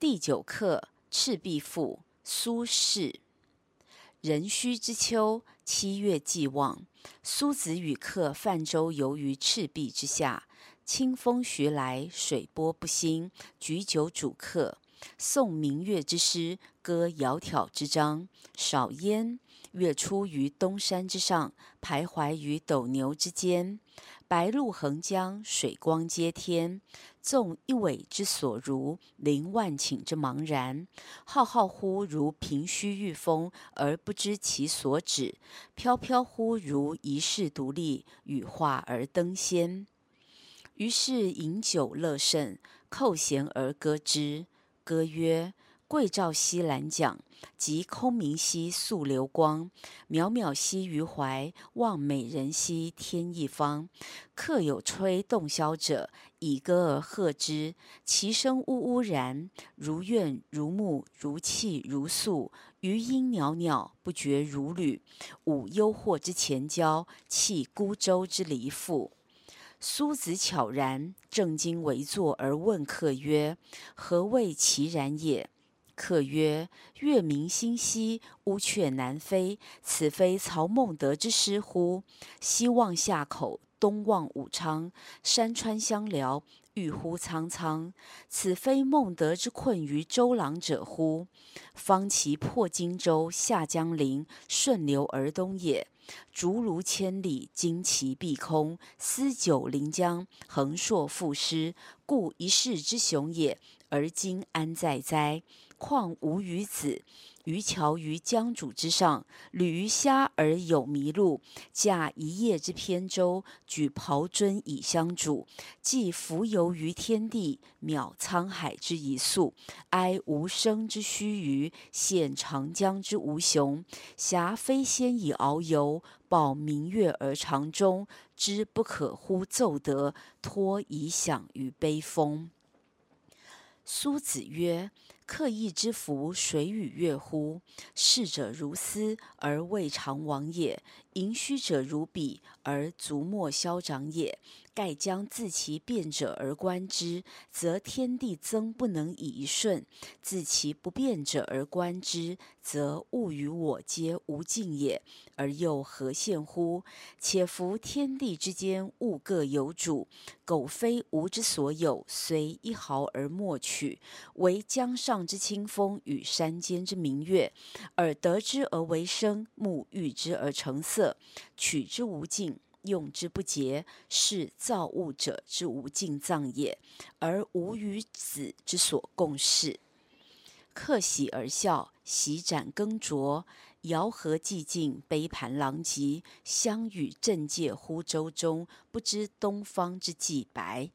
第九课《赤壁赋》苏轼。壬戌之秋，七月既望，苏子与客泛舟游于赤壁之下。清风徐来，水波不兴，举酒属客，诵明月之诗，歌窈窕之章。少焉，月出于东山之上，徘徊于斗牛之间。白露横江，水光接天。纵一苇之所如，凌万顷之茫然。浩浩乎如凭虚御风，而不知其所止；飘飘乎如遗世独立，羽化而登仙。于是饮酒乐甚，扣舷而歌之。歌曰：桂棹兮兰桨，击空明兮溯流光。渺渺兮于怀，望美人兮天一方。客有吹洞箫者，以歌而和之。其声呜呜然，如怨如慕，如泣如诉。余音袅袅，不绝如缕。舞幽壑之潜蛟，泣孤舟之离妇。苏子悄然，正襟危坐而问客曰：“何谓其然也？”客曰：“月明星稀，乌鹊南飞。此非曹孟德之诗乎？西望夏口，东望武昌，山川相辽，郁乎苍苍。此非孟德之困于周郎者乎？方其破荆州，下江陵，顺流而东也。竹芦千里，旌旗蔽空，丝酒临江，横槊赋诗，故一世之雄也。而今安在哉？”况吾与子渔樵于江渚之上，侣鱼虾而友麋鹿，驾一叶之扁舟，举匏樽以相属，寄蜉蝣于天地，渺沧海之一粟，哀吾生之须臾，羡长江之无穷。挟飞仙以遨游，抱明月而长终，知不可乎骤得，托遗响于悲风。苏子曰：“刻意之福水与月乎？逝者如斯而未尝往也；盈虚者如彼而足莫消长也。盖将自其变者而观之，则天地曾不能以一瞬；自其不变者而观之，则物与我皆无尽也。而又何羡乎？且夫天地之间，物各有主，苟非吾之所有，虽一毫而莫取。惟江上之清风与山间之明月，耳得之而为声，目遇之而成色，取之无尽。”用之不竭，是造物者之无尽藏也，而吾与子之所共适。客喜而笑，洗盏更酌，肴核既尽，杯盘狼藉，相与正介乎舟中，不知东方之既白。